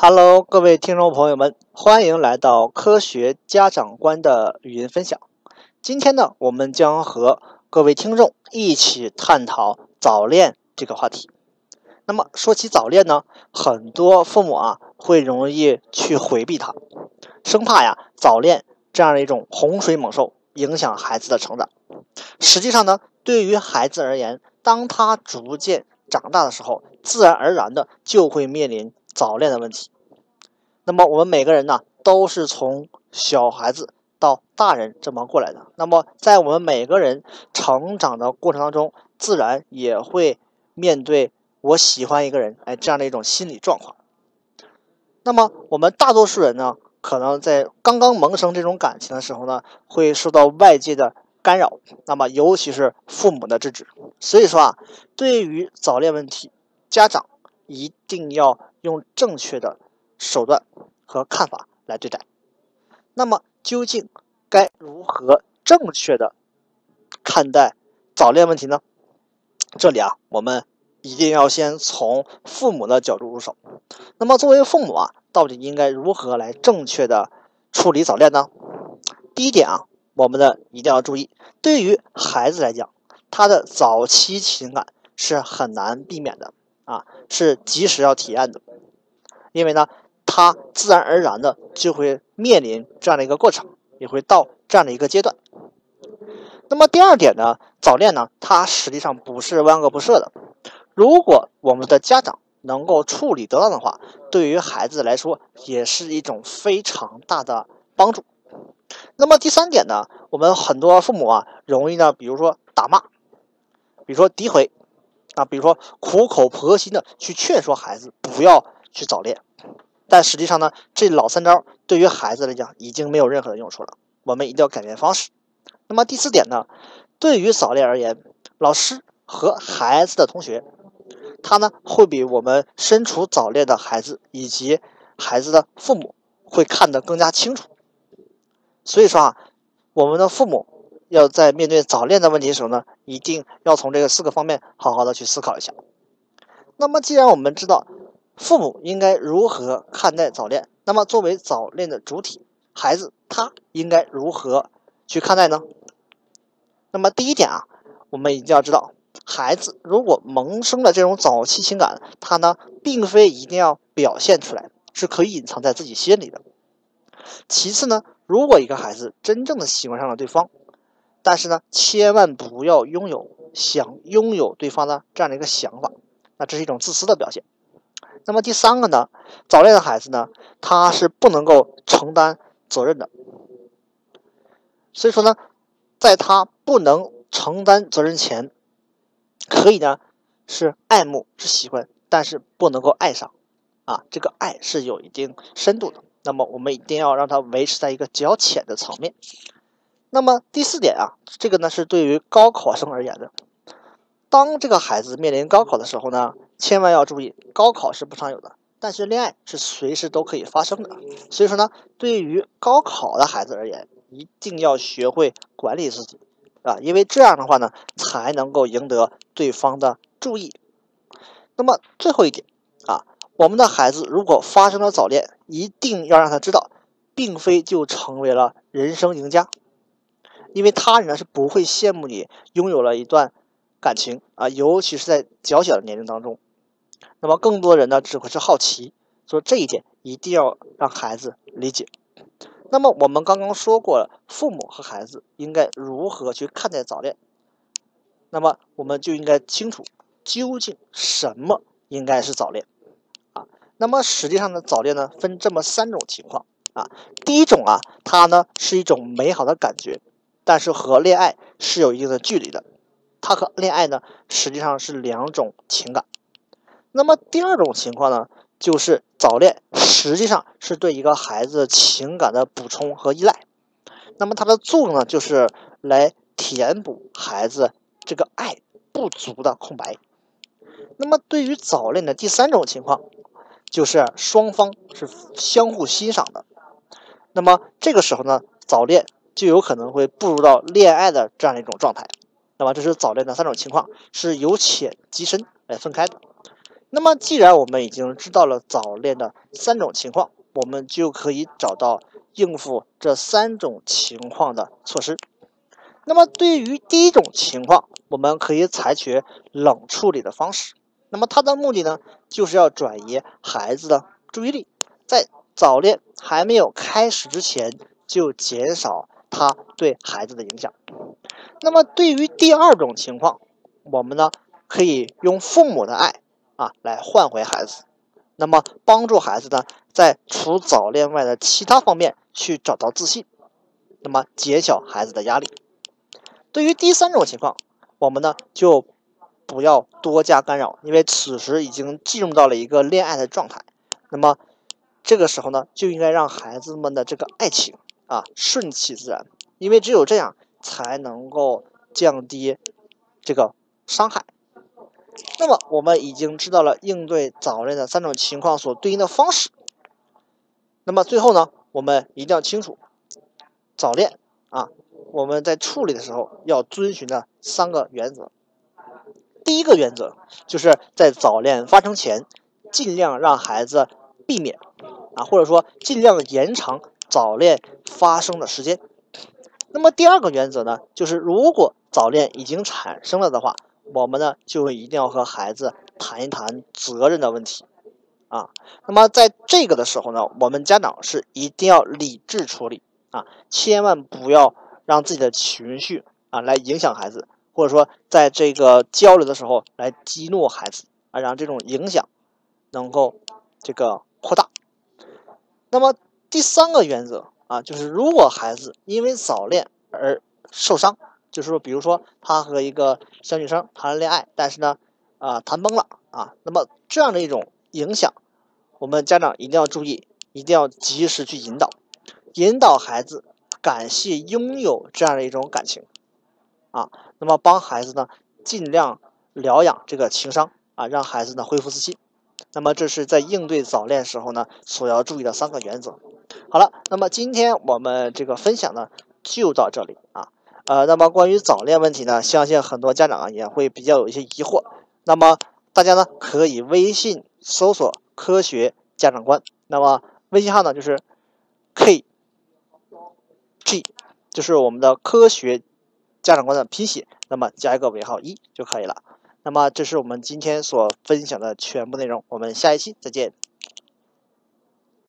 Hello，各位听众朋友们，欢迎来到科学家长观的语音分享。今天呢，我们将和各位听众一起探讨早恋这个话题。那么说起早恋呢，很多父母啊会容易去回避它，生怕呀早恋这样的一种洪水猛兽影响孩子的成长。实际上呢，对于孩子而言，当他逐渐长大的时候，自然而然的就会面临早恋的问题。那么我们每个人呢，都是从小孩子到大人这么过来的。那么在我们每个人成长的过程当中，自然也会面对我喜欢一个人，哎，这样的一种心理状况。那么我们大多数人呢，可能在刚刚萌生这种感情的时候呢，会受到外界的干扰，那么尤其是父母的制止。所以说啊，对于早恋问题，家长一定要用正确的手段和看法来对待。那么究竟该如何正确的看待早恋问题呢？这里啊，我们一定要先从父母的角度入手。那么作为父母啊，到底应该如何来正确的处理早恋呢？第一点啊，我们的一定要注意，对于孩子来讲。他的早期情感是很难避免的啊，是及时要体验的，因为呢，他自然而然的就会面临这样的一个过程，也会到这样的一个阶段。那么第二点呢，早恋呢，它实际上不是万恶不赦的。如果我们的家长能够处理得当的话，对于孩子来说也是一种非常大的帮助。那么第三点呢，我们很多父母啊，容易呢，比如说打骂。比如说诋毁啊，比如说苦口婆心的去劝说孩子不要去早恋，但实际上呢，这老三招对于孩子来讲已经没有任何的用处了。我们一定要改变方式。那么第四点呢，对于早恋而言，老师和孩子的同学，他呢会比我们身处早恋的孩子以及孩子的父母会看得更加清楚。所以说啊，我们的父母。要在面对早恋的问题的时候呢，一定要从这个四个方面好好的去思考一下。那么，既然我们知道父母应该如何看待早恋，那么作为早恋的主体，孩子他应该如何去看待呢？那么第一点啊，我们一定要知道，孩子如果萌生了这种早期情感，他呢并非一定要表现出来，是可以隐藏在自己心里的。其次呢，如果一个孩子真正的喜欢上了对方，但是呢，千万不要拥有想拥有对方的这样的一个想法，那这是一种自私的表现。那么第三个呢，早恋的孩子呢，他是不能够承担责任的。所以说呢，在他不能承担责任前，可以呢是爱慕是喜欢，但是不能够爱上啊，这个爱是有一定深度的。那么我们一定要让他维持在一个较浅的层面。那么第四点啊，这个呢是对于高考生而言的。当这个孩子面临高考的时候呢，千万要注意，高考是不常有的，但是恋爱是随时都可以发生的。所以说呢，对于高考的孩子而言，一定要学会管理自己啊，因为这样的话呢，才能够赢得对方的注意。那么最后一点啊，我们的孩子如果发生了早恋，一定要让他知道，并非就成为了人生赢家。因为他人是不会羡慕你拥有了一段感情啊，尤其是在较小的年龄当中。那么更多人呢只会是好奇，所以这一点一定要让孩子理解。那么我们刚刚说过了，父母和孩子应该如何去看待早恋？那么我们就应该清楚究竟什么应该是早恋啊？那么实际上呢，早恋呢分这么三种情况啊。第一种啊，它呢是一种美好的感觉。但是和恋爱是有一定的距离的，它和恋爱呢实际上是两种情感。那么第二种情况呢，就是早恋实际上是对一个孩子情感的补充和依赖，那么它的作用呢就是来填补孩子这个爱不足的空白。那么对于早恋的第三种情况，就是双方是相互欣赏的，那么这个时候呢，早恋。就有可能会步入到恋爱的这样一种状态，那么这是早恋的三种情况，是由浅及深来分开的。那么，既然我们已经知道了早恋的三种情况，我们就可以找到应付这三种情况的措施。那么，对于第一种情况，我们可以采取冷处理的方式。那么，它的目的呢，就是要转移孩子的注意力，在早恋还没有开始之前，就减少他对孩子的影响。那么，对于第二种情况，我们呢可以用父母的爱啊来换回孩子，那么帮助孩子呢在除早恋外的其他方面去找到自信，那么减小孩子的压力。对于第三种情况，我们呢就不要多加干扰，因为此时已经进入到了一个恋爱的状态，那么这个时候呢就应该让孩子们的这个爱情啊顺其自然，因为只有这样才能够降低这个。伤害。那么我们已经知道了应对早恋的三种情况所对应的方式。那么最后呢，我们一定要清楚早恋啊，我们在处理的时候要遵循的三个原则。第一个原则就是在早恋发生前，尽量让孩子避免啊，或者说尽量延长早恋发生的时间。那么第二个原则呢，就是如果早恋已经产生了的话，我们呢，就一定要和孩子谈一谈责任的问题，啊，那么在这个的时候呢，我们家长是一定要理智处理啊，千万不要让自己的情绪啊来影响孩子，或者说在这个交流的时候来激怒孩子啊，让这种影响能够这个扩大。那么第三个原则啊，就是如果孩子因为早恋而受伤。就是说，比如说他和一个小女生谈了恋爱，但是呢，啊，谈崩了啊，那么这样的一种影响，我们家长一定要注意，一定要及时去引导，引导孩子感谢拥有这样的一种感情，啊，那么帮孩子呢尽量疗养这个情商啊，让孩子呢恢复自信。那么这是在应对早恋时候呢所要注意的三个原则。好了，那么今天我们这个分享呢就到这里啊。呃，那么关于早恋问题呢，相信很多家长啊也会比较有一些疑惑。那么大家呢可以微信搜索“科学家长观”，那么微信号呢就是 k g，就是我们的科学家长观的拼写，那么加一个尾号一就可以了。那么这是我们今天所分享的全部内容，我们下一期再见。